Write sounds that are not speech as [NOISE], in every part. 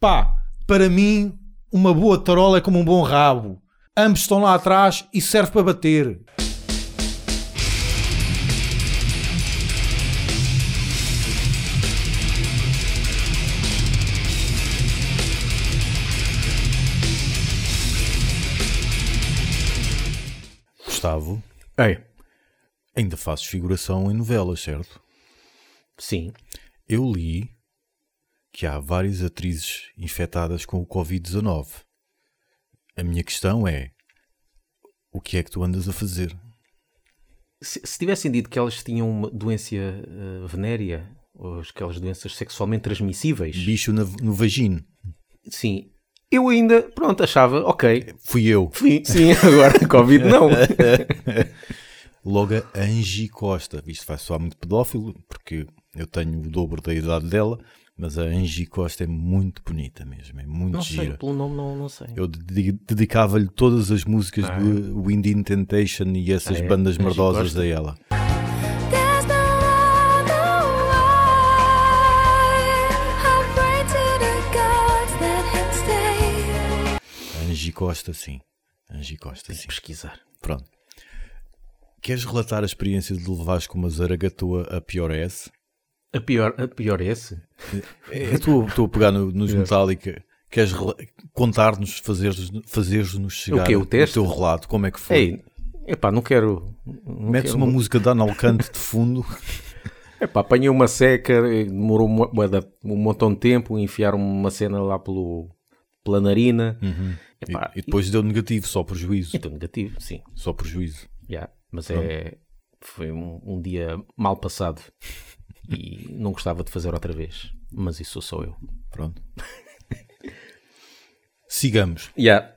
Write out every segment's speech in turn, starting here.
Pá, para mim, uma boa tarola é como um bom rabo. Ambos estão lá atrás e serve para bater. Gustavo, Ei. ainda fazes figuração em novelas, certo? Sim. Eu li que há várias atrizes infectadas com o Covid-19. A minha questão é: o que é que tu andas a fazer? Se, se tivessem dito que elas tinham uma doença eh, venérea, ou aquelas doenças sexualmente transmissíveis, Bicho na- no vagino. sim, eu ainda, pronto, achava, ok, Fui eu. sim, sim [LAUGHS] agora Covid não. [LAUGHS] Logo a Angie Costa. Isto vai soar muito pedófilo, porque eu tenho o dobro da idade dela, mas a Angie Costa é muito bonita mesmo, é muito Não sei, gira. pelo nome não, não sei. Eu dedi- dedicava-lhe todas as músicas Ah. do Wind in Temptation e essas Ah, é? bandas merdosas Costa? a ela. Angie Costa, sim. Angie Costa, sim. Pesquisar. Pronto. Queres relatar a experiência de levares com uma zaragatua a pior S? A pior, a pior é esse? É, Estou estou a pegar no- nos Metallica. Queres contar-nos, fazer-nos fazer-nos chegar O quê, o teste? teu relato? Como é que foi? Ei, epá, não quero... Não Metes quero uma música de Analcante de fundo. [LAUGHS] Epá, apanhei uma seca, eh, demorou uma- da- um montão de tempo, enfiaram uma cena lá pelo, pela narina. Uhum. e, Epá, e depois deu negativo, só prejuízo. Então, negativo, sim. Só prejuízo. já mas é, foi um, um dia mal passado e não gostava de fazer outra vez. Mas isso sou só eu. Pronto. Sigamos. Yeah.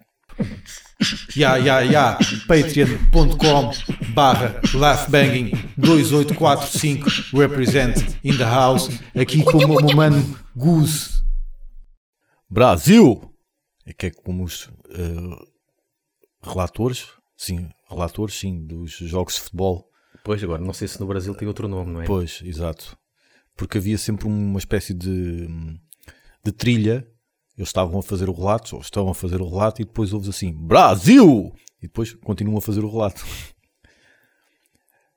Ya, ya, ya. Patreon.com barra laughbanging 2845 represent in the house. Aqui com o meu mano Goose. Brasil! É que é como os eh, relatores, sim, relatores, sim, dos jogos de futebol. Pois, agora, não sei se no Brasil tem outro nome, não é? Pois, exato. Porque havia sempre uma espécie de, de trilha. Eles estavam a fazer o relato, ou estão a fazer o relato, e depois ouves assim: Brasil! E depois continuam a fazer o relato. [LAUGHS]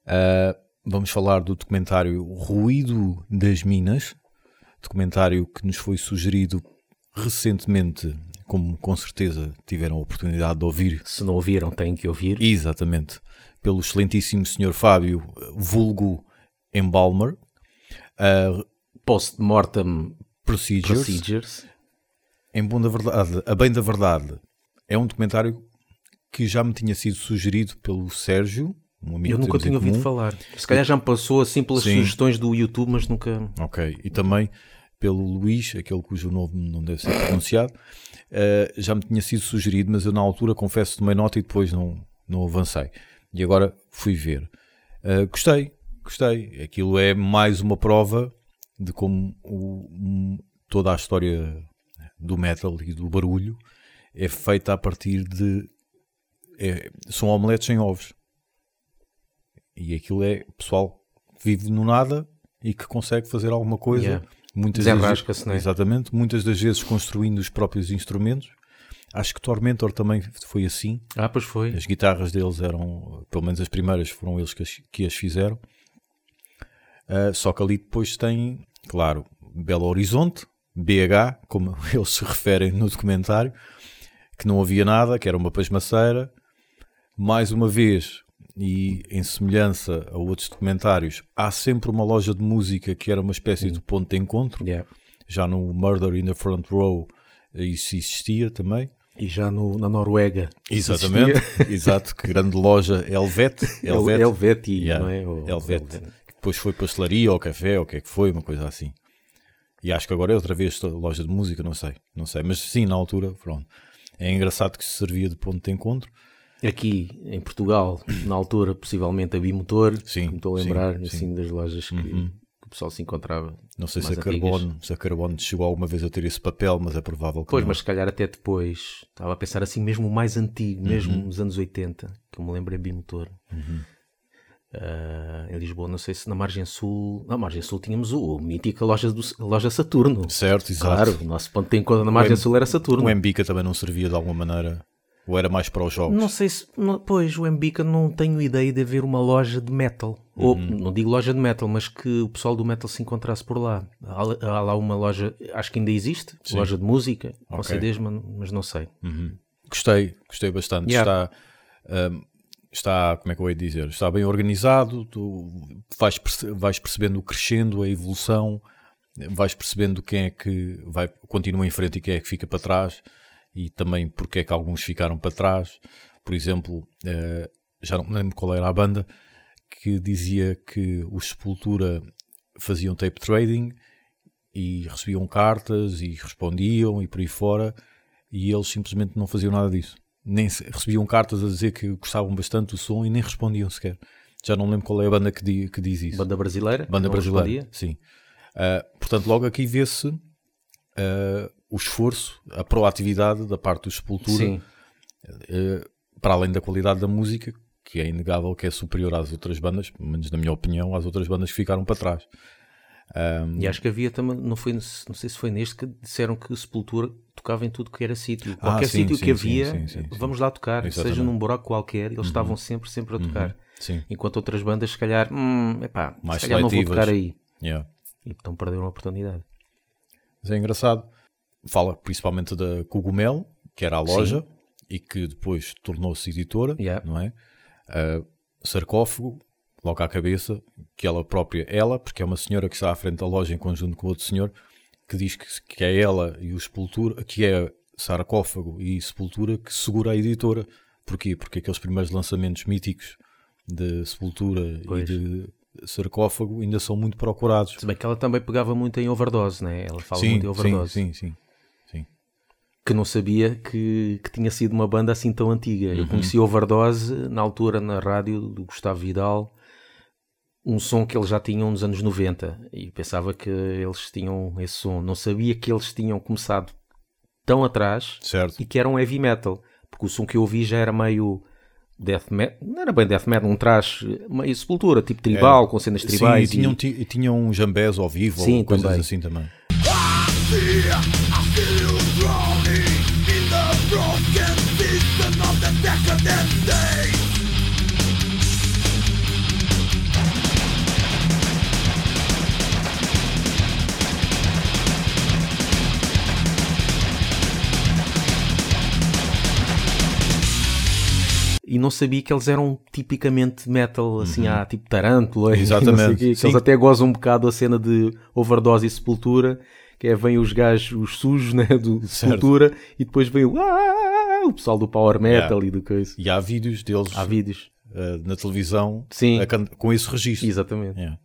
Ah, vamos falar do documentário Ruído das Minas, documentário que nos foi sugerido recentemente, como com certeza tiveram a oportunidade de ouvir Se não ouviram, têm que ouvir. Exatamente. Pelo excelentíssimo Sr. Fábio, vulgo Embalmer, uh, Post-mortem Procedures. procedures. Em bom da verdade, a bem da verdade, é um documentário que já me tinha sido sugerido pelo Sérgio, um amigo Eu nunca tinha ouvido falar. Se calhar já me passou assim pelas Sim. sugestões do YouTube, mas nunca. Ok. E também pelo Luís, aquele cujo nome não deve ser pronunciado, uh, já me tinha sido sugerido, mas eu na altura confesso tomei nota e depois não, não avancei. E agora fui ver. Uh, gostei, gostei. Aquilo é mais uma prova de como o- toda a história do metal e do barulho é feita a partir de. é- são omeletes sem ovos. E aquilo é pessoal que vive no nada e que consegue fazer alguma coisa. Yeah. Muitas vezes, é? Exatamente, muitas das vezes construindo os próprios instrumentos. Acho que Tormentor também foi assim. Ah, pois foi. As guitarras deles eram, pelo menos as primeiras, foram eles que as, que as fizeram. Ah, só que ali depois tem, claro, Belo Horizonte, BH, como [LAUGHS] eles se referem no documentário, que não havia nada, que era uma pasmaceira. Mais uma vez, e em semelhança a outros documentários, há sempre uma loja de música que era uma espécie de ponto de encontro. Yeah. Já no Murder in the Front Row isso existia também. E já no, na Noruega. Exatamente, [LAUGHS] exato, que grande loja Helvet, Helvet. Helveti, Yeah, não é? Ou- Helvet, Helvet. Depois foi pastelaria ou café ou o que é que foi, uma coisa assim. E acho que agora é outra vez loja de música, não sei, não sei, mas sim, na altura, pronto. É engraçado que se servia de ponto de encontro. Aqui em Portugal, na altura, possivelmente a Bimotor. Sim, Me estou a sim, lembrar sim. assim das lojas que, que o pessoal se encontrava. Não sei se a. Carbono, se a Carbono chegou alguma vez a ter esse papel, mas é provável que Pois, não. mas se calhar até depois. Estava a pensar assim, mesmo o mais antigo, mesmo Uhum. nos anos 80, que eu me lembro é Bimotor. Ah, em Lisboa, não sei se na Margem Sul. Na Margem Sul tínhamos o, o mítico loja, do, loja Saturno. Certo, exato. Claro, o nosso ponto de encontro na Margem M- Sul era Saturno. O Embica também não servia de alguma maneira, ou era mais para os jogos? Não sei se. não- pois, o Embica não tenho ideia de haver uma loja de metal. Ou, não digo loja de metal, mas que o pessoal do metal se encontrasse por lá. Há, há lá uma loja, acho que ainda existe, loja de música, com Ok. CDs, mas, mas não sei. Gostei, gostei bastante. Yeah. Está, hum, está, como é que eu ia dizer? Está bem organizado, tu vais, perce- vais percebendo o crescendo, a evolução, vais percebendo quem é que vai, continua em frente e quem é que fica para trás e também porque é que alguns ficaram para trás. Por exemplo, eh, já não lembro qual era a banda que dizia que os Sepultura faziam tape trading e recebiam cartas e respondiam e por aí fora e eles simplesmente não faziam nada disso. Nem recebiam cartas a dizer que gostavam bastante do som e nem respondiam sequer. Já não lembro qual é a banda que, di- que diz isso. Banda brasileira? Banda brasileira, respondia? sim. Ah, portanto, logo aqui vê-se ah, o esforço, a proatividade da parte do Sepultura, eh, para além da qualidade da música, que é inegável que é superior às outras bandas, pelo menos na minha opinião, às outras bandas que ficaram para trás. Ahm, E acho que havia também, não, foi, não sei se foi neste que disseram que Sepultura tocava em tudo que era sítio. Qualquer Ah, sim, sítio sim, que havia, sim, vamos lá tocar, seja num buraco qualquer, eles estavam sempre, sempre a tocar. sim, Enquanto outras bandas, se calhar, hum, epá, Mais se calhar não vou seletivas. tocar aí. yeah. E então perderam a oportunidade. Mas é engraçado. Fala principalmente da Cogumelo, que era a loja e que depois tornou-se editora, Yeah. não é? Ah, sarcófago, logo à cabeça, que ela própria, ela, porque é uma senhora que está à frente da loja em conjunto com outro senhor, que diz que, que é ela e o Sepultura, que é sarcófago e Sepultura que segura a editora. Porquê? Porque aqueles primeiros lançamentos míticos de Sepultura Pois. e de sarcófago ainda são muito procurados. Se bem que ela também pegava muito em overdose, né? Ela fala Sim, muito em overdose. sim, sim, sim. Que não sabia que, que tinha sido uma banda assim tão antiga. Uhum. Eu conheci overdose na altura na rádio do Gustavo Vidal, um som que eles já tinham nos anos 90 e pensava que eles tinham esse som. Não sabia que eles tinham começado tão atrás Certo. e que eram heavy metal, porque o som que eu ouvi já era meio death metal, não era bem death metal, um trash meio sepultura, tipo tribal, com cenas tribais. Sim, e tinham, e- ti- tinham um jambés ao vivo Sim, ou coisas também. assim também. E não sabia que eles eram tipicamente metal, assim, ah, tipo Tarântula, Uhum. Exatamente, quê, eles até gozam um bocado a cena de overdose e sepultura, que é vem os gajos, os sujos, né, do sepultura, e depois vem o, ah, o pessoal do power metal Yeah. e do coisa. E há vídeos deles Há vídeos. eh, na televisão Sim. a com esse registro. Exatamente. Yeah.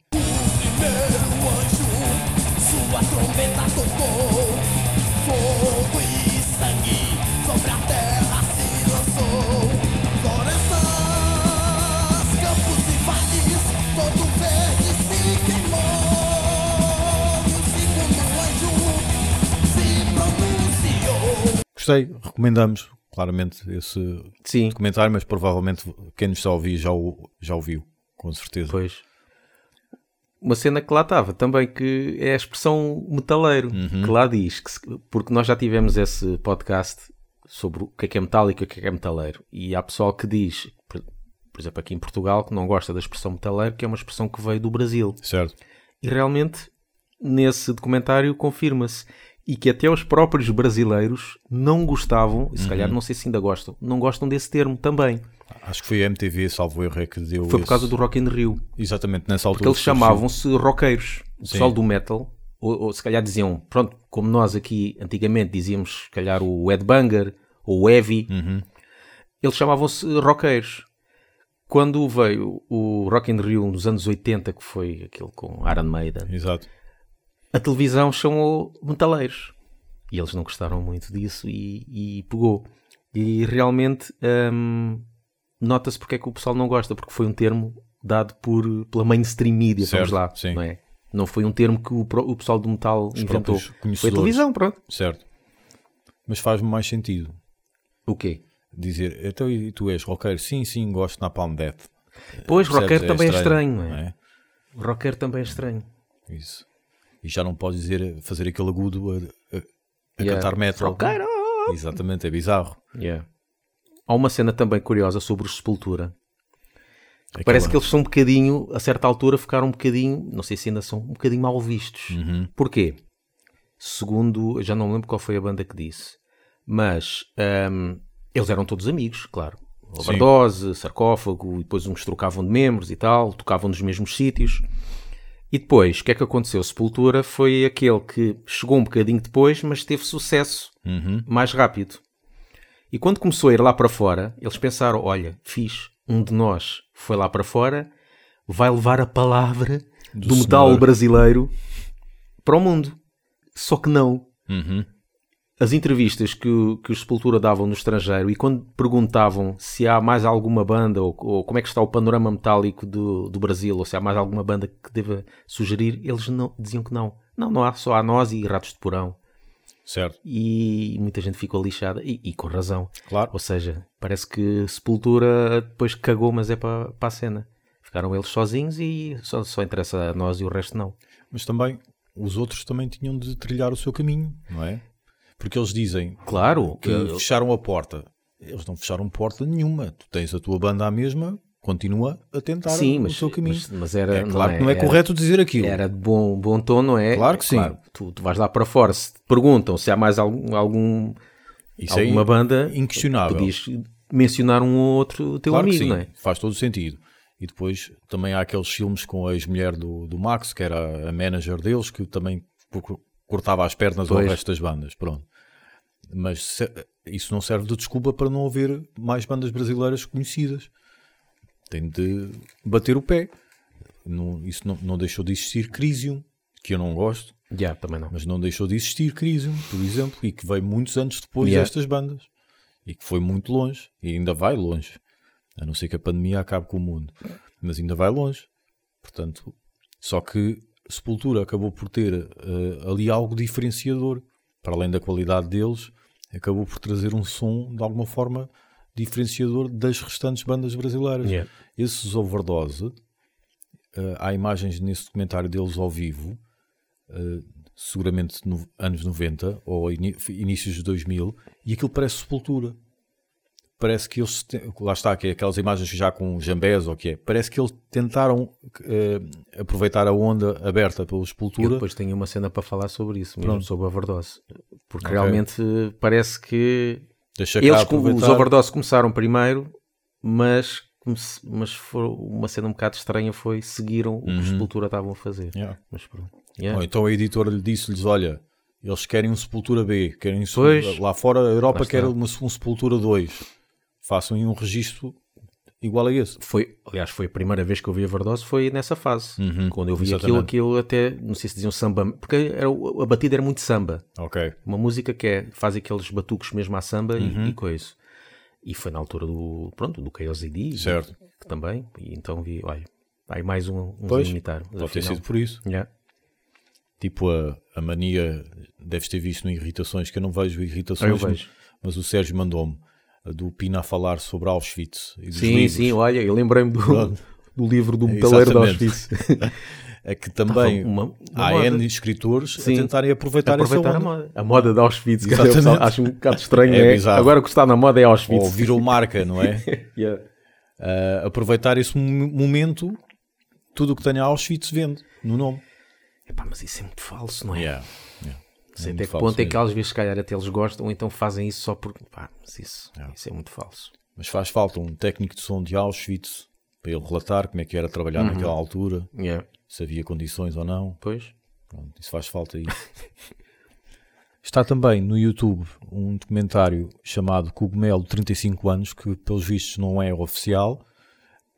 Gostei, recomendamos claramente esse Sim, documentário, mas provavelmente quem nos está a ouvir já o, já o viu, com certeza. pois. Uma cena que lá estava também, que é a expressão metaleiro, Uhum. que lá diz, que se- porque nós já tivemos esse podcast sobre o que é que é metálico e o que é que é metaleiro. E há pessoal que diz, por, por exemplo, aqui em Portugal, que não gosta da expressão metaleiro, que é uma expressão que veio do Brasil. Certo. E realmente, nesse documentário, confirma-se. E que até os próprios brasileiros não gostavam, e se calhar não sei se ainda gostam, não gostam desse termo também. Acho que foi a MTV, salvo erro, é que deu Foi por esse- causa do Rock in Rio. Exatamente nessa altura. Porque eles chamavam-se roqueiros. O pessoal do metal, ou, ou se calhar diziam, pronto, como nós aqui antigamente dizíamos, se calhar o headbanger ou o heavy, Uhum. eles chamavam-se roqueiros. Quando veio o Rock in Rio nos anos 80, que foi aquele com Iron Maiden, Exato. A televisão chamou metaleiros. E eles não gostaram muito disso e, e pegou. E realmente hum, nota-se porque é que o pessoal não gosta, porque foi um termo dado por, pela mainstream media, vamos Certo, lá. sim. Não, é? não foi um termo que o, o pessoal do metal Os inventou. Foi a televisão, pronto. Certo. Mas faz-me mais sentido O quê? dizer, então e tu és roqueiro? Sim, sim, gosto de Napalm Death. Pois, Percebes? rocker também é estranho, não é? é? Rocker também é estranho. Isso. E já não podes dizer, fazer aquele agudo a, a- a Yeah. cantar metal. Rockero! Exatamente, é bizarro. Yeah. Há uma cena também curiosa sobre os Sepultura. Aquela- Parece que eles são um bocadinho, a certa altura, ficaram um bocadinho, não sei se ainda são, um bocadinho mal vistos. Uhum. Porquê? Segundo, já não lembro qual foi a banda que disse, mas ahm, eles eram todos amigos, claro. Overdose, sarcófago, e depois uns trocavam de membros e tal, tocavam nos mesmos sítios. E depois, o que é que aconteceu? Sepultura foi aquele que chegou um bocadinho depois, mas teve sucesso Uhum. mais rápido. E quando começou a ir lá para fora, eles pensaram: olha, fiz, um de nós foi lá para fora, vai levar a palavra do, metal senhor. brasileiro para o mundo. Só que não. Uhum. As entrevistas que, que os Sepultura davam no estrangeiro e quando perguntavam se há mais alguma banda ou, ou como é que está o panorama metálico do, do Brasil ou se há mais alguma banda que deva sugerir, eles não, diziam que não. Não, não há, só há nós e Ratos de Porão. Certo, E muita gente ficou lixada e, e com razão. claro. Ou seja, parece que Sepultura depois cagou, mas é para, para a cena. Ficaram eles sozinhos e só, só interessa a nós e o resto não. Mas também os outros também tinham de trilhar o seu caminho, não é? Porque eles dizem Claro, que que- fecharam a porta. Eles não fecharam porta nenhuma. Tu tens a tua banda à mesma, continua a tentar sim, o mas, seu caminho. mas, mas era. é claro que não é era- correto dizer aquilo. Era de bom, bom tom, não é? Claro que sim. tu, tu vais lá para fora, se te perguntam se há mais algum, algum Isso é alguma banda, inquestionável. podias mencionar um ou outro teu Claro amigo, não é? faz todo o sentido. E depois também há aqueles filmes com a ex-mulher do, do Max, que era a manager deles, que também co- cortava as pernas ao Pois. resto das bandas. Pronto. Mas isso não serve de desculpa para não haver mais bandas brasileiras conhecidas. Tem de bater o pé. Não- isso não, não deixou de existir Crisium, que eu não gosto, Já, também não. mas não deixou de existir Crisium, por exemplo, e que veio muitos anos depois Yeah. destas bandas. E que foi muito longe, e ainda vai longe. A não ser que a pandemia acabe com o mundo. Mas ainda vai longe. Portanto, só que Sepultura acabou por ter eh, ali algo diferenciador. Para além da qualidade deles, acabou por trazer um som de alguma forma diferenciador das restantes bandas brasileiras. Yeah. Esses overdose, eh, há imagens nesse documentário deles ao vivo, eh, seguramente no, anos 90 ou ini- inícios de 2000, e aquilo parece sepultura. Parece que eles, lá está, que é aquelas imagens já com jambés ou o que é, parece que eles tentaram eh, aproveitar a onda aberta pela Eu sepultura. depois tenho uma cena para falar sobre isso, mesmo Pronto. sobre a overdose. Porque Ok. realmente parece que Deixa eles, com- os overdose começaram primeiro, mas, mas foi uma cena um bocado estranha foi seguiram o que Uhum. os Sepultura estavam a fazer. Yeah. Mas pronto. Yeah. Então a editora lhe disse-lhes: Olha, eles querem um Sepultura B, querem um lá fora a Europa quer uma, um Sepultura 2. Façam um registro igual a esse. Foi, aliás, foi a primeira vez que eu vi a Overdose, foi nessa fase. Uhum, Quando eu vi exatamente. aquilo, aquilo até, não sei se diziam samba, porque era, a batida era muito samba. Ok. Uma música que é, faz aqueles batucos mesmo à samba Uhum. e, e coisa. E foi na altura do, pronto, do KLZD. Certo. Que também. E então vi, olha, aí mais um, uns Pois, imitar. Mas Pode ter afinal- sido por isso. Yeah. Tipo a, a mania, deves ter visto no Irritações, que eu não vejo Eu Irritações, vejo. mas o Sérgio mandou-me do Pina a falar sobre Auschwitz e Sim, livros. sim, olha, eu lembrei-me do, do livro do [LAUGHS] metaleiro de. Auschwitz. [LAUGHS] É que também Uma- uma há moda. N escritores Sim. a tentarem aproveitar, Aproveitar essa a onda. moda. A moda de Auschwitz, que acho um bocado estranho. É É. Agora o que está na moda é Auschwitz. Ou virou marca, não é? [LAUGHS] Yeah. Ah, aproveitar esse mo- momento, tudo o que tenha Auschwitz vende no nome. Epá, mas isso é muito falso, não é? Yeah. Não sei É até que ponto é que às vezes, se calhar, até eles gostam, ou então fazem isso só porque. Pá, mas isso, Yeah. isso é muito falso. Mas faz falta um técnico de som de Auschwitz para ele relatar como é que era trabalhar Uhum. naquela altura, Yeah. se havia condições ou não. Pois. Pronto, isso faz falta aí. [LAUGHS] Está também no YouTube um documentário chamado Cogumelo 35 anos, que pelos vistos não é oficial,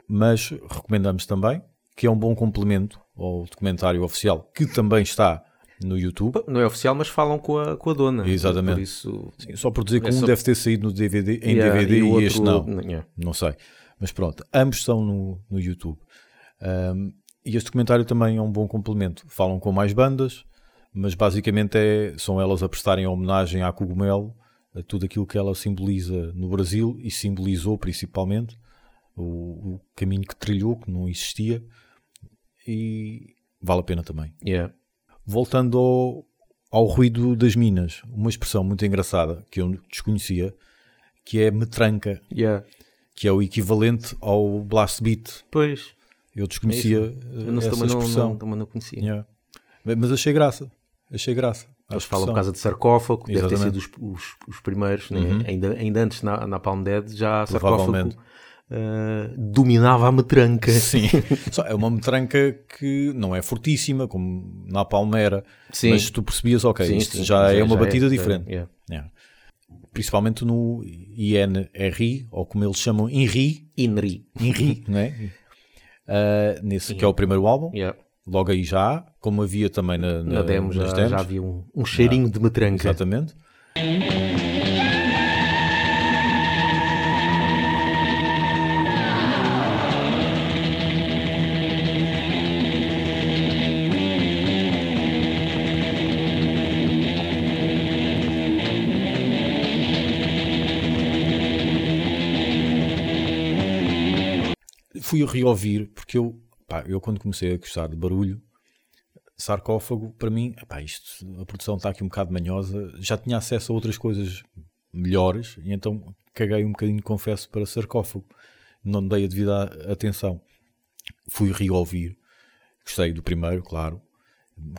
mas recomendamos também, que é um bom complemento ao documentário oficial, que também está no YouTube. Não é oficial, mas falam com a, com a dona. Exatamente. Por isso. Sim, só por dizer que É um só- deve ter saído no DVD, em Yeah, DVD e, o outro- este não. Yeah. Não sei. Mas pronto, ambos estão no, no YouTube. Um, e este documentário também é um bom complemento. Falam com mais bandas, mas basicamente é, são elas a prestarem homenagem à Cogumelo, a tudo aquilo que ela simboliza no Brasil e simbolizou principalmente o, o caminho que trilhou, que não existia, e vale a pena também. Yeah. Voltando ao, ao ruído das minas, uma expressão muito engraçada que eu desconhecia, que é metranca, Yeah. que é o equivalente ao blast beat. Pois, Eu desconhecia eu eh, não, essa expressão. não, também não conhecia. Yeah. Mas achei graça, achei graça. Eles falam por causa de sarcófago, deve ter sido Exatamente. os, os, os primeiros, né? Uhum. ainda, ainda antes na, na Palm Dead já sarcófago Eh, dominava a metranca. Sim, [LAUGHS] é uma metranca que não é fortíssima, como na Palmeira, Sim. mas tu percebias, ok, Sim, isto sim, já, é uma batida já diferente. yeah. Yeah. Principalmente no INRI, ou como eles chamam, INRI, Inri. INRI, [LAUGHS] não é? Ah, nesse que é o primeiro álbum, Yeah. logo aí já como havia também na, Na demo já, nas demos. já havia um, um cheirinho de metranca. Exatamente. Fui a reouvir, porque eu, pá, eu quando comecei a gostar de barulho, sarcófago, para mim, epá, isto, a produção está aqui um bocado manhosa, já tinha acesso a outras coisas melhores, e então caguei um bocadinho, confesso, para sarcófago. Não dei a devida atenção. Fui reouvir, gostei do primeiro, claro,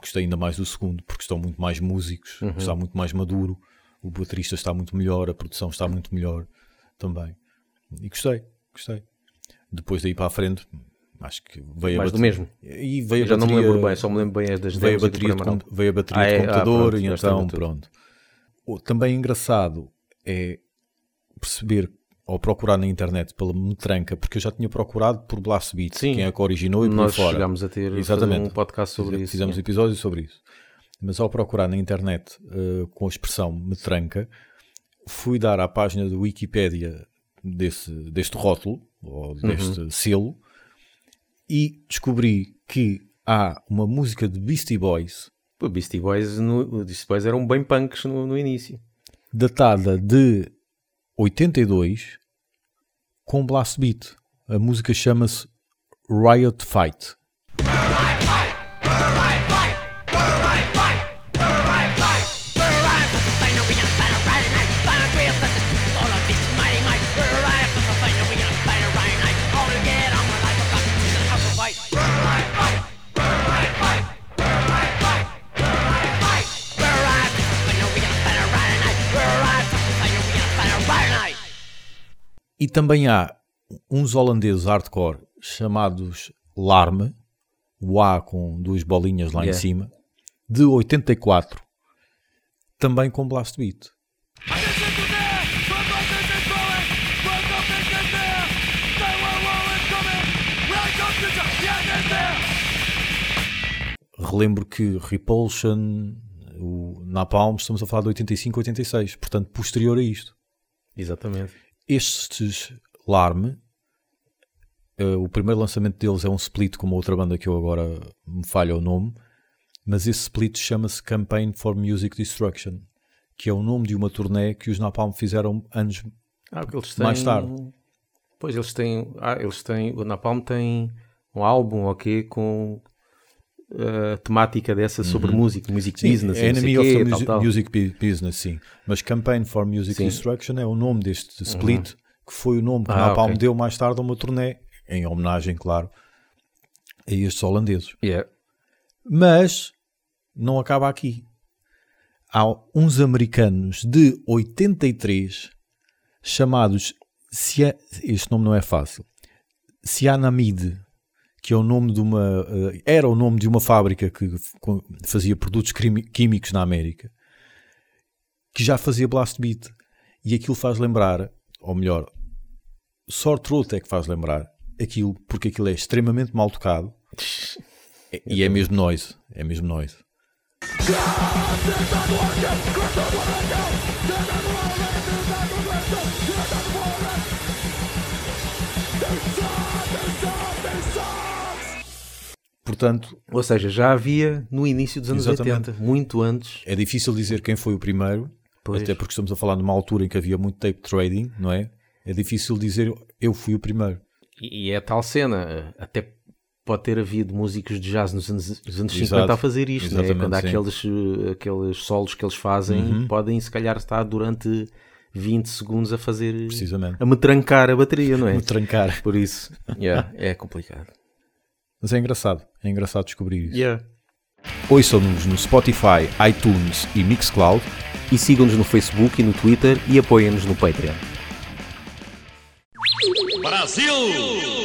gostei ainda mais do segundo, porque estão muito mais músicos, está muito mais maduro, o baterista está muito melhor, a produção está muito melhor também. E gostei, gostei. Depois daí para a frente, acho que veio a Mais do bateria- mesmo. E veio a já não me bateria- lembro bem, só me lembro bem as das veio a do bateria, de, veio a bateria Ah, de é? Ah, computador pronto, e então pronto. O- também engraçado é perceber ou procurar na internet pela metranca, porque eu já tinha procurado por Blast Beat, Sim. quem é que originou e por Nós fora. chegámos a ter Exatamente. um podcast sobre Fize- isso. Fizemos episódios sobre isso. Mas ao procurar na internet eh, com a expressão metranca, fui dar à página do Wikipédia desse, deste rótulo, ou deste Uhum. selo, e descobri que há uma música de Beastie Boys O Beastie Boys, no, Beastie Boys eram bem punks no, no início. datada de 82 com blast beat. A música chama-se Riot Fight. E também há uns holandeses hardcore chamados Larme, o A com duas bolinhas lá em Yeah. cima, de 84, também com blast beat. Relembro que Repulsion, o Napalm, estamos a falar de 85, 86, portanto posterior a isto. Exatamente. Estes Larme, eh, o primeiro lançamento deles é um split com uma outra banda que eu agora me falha o nome, mas esse split chama-se Campaign for Music Destruction, que é o nome de uma turnê que os Napalm fizeram anos. Ah, têm... Mais tarde. Pois, eles têm... Ah, eles têm... O Napalm tem um álbum, ok, com a temática dessa sobre música, music business, e não sei Enemy of quê, the tal, Music, tal. music Bu- Business, sim. Mas Campaign for Music Sim. Uhum. Destruction é o nome deste split, que foi o nome que Ah, Napalm ok. deu mais tarde a uma turnê, em homenagem, claro, a estes holandeses. Yeah. Mas não acaba aqui. Há uns americanos de 83 chamados este nome não é fácil. Cyanamide, que é o nome de uma eh, era o nome de uma fábrica que fazia produtos químicos na América, que já fazia blast beat. E aquilo faz lembrar, ou melhor, Sore Throat é que faz lembrar aquilo, porque aquilo é extremamente mal tocado e é mesmo noise. É mesmo noise. Portanto, Ou seja, já havia no início dos anos Exatamente. 80, muito antes. é difícil dizer quem foi o primeiro, Pois. até porque estamos a falar numa altura em que havia muito tape trading, não é? É difícil dizer eu fui o primeiro. E, e é tal cena, até pode ter havido músicos de jazz nos anos, nos anos Exato. 50 a fazer isto, né? Quando há sim. aqueles, aqueles solos que eles fazem, Uhum. podem se calhar estar durante 20 segundos a fazer, Precisamente. a me trancar a bateria, não é? [LAUGHS] Me trancar. Por isso, yeah, é complicado. Mas é engraçado. É engraçado descobrir isso. Yeah. Ouçam-nos no Spotify, iTunes e Mixcloud. E sigam-nos no Facebook e no Twitter e apoiem-nos no Patreon. Brasil!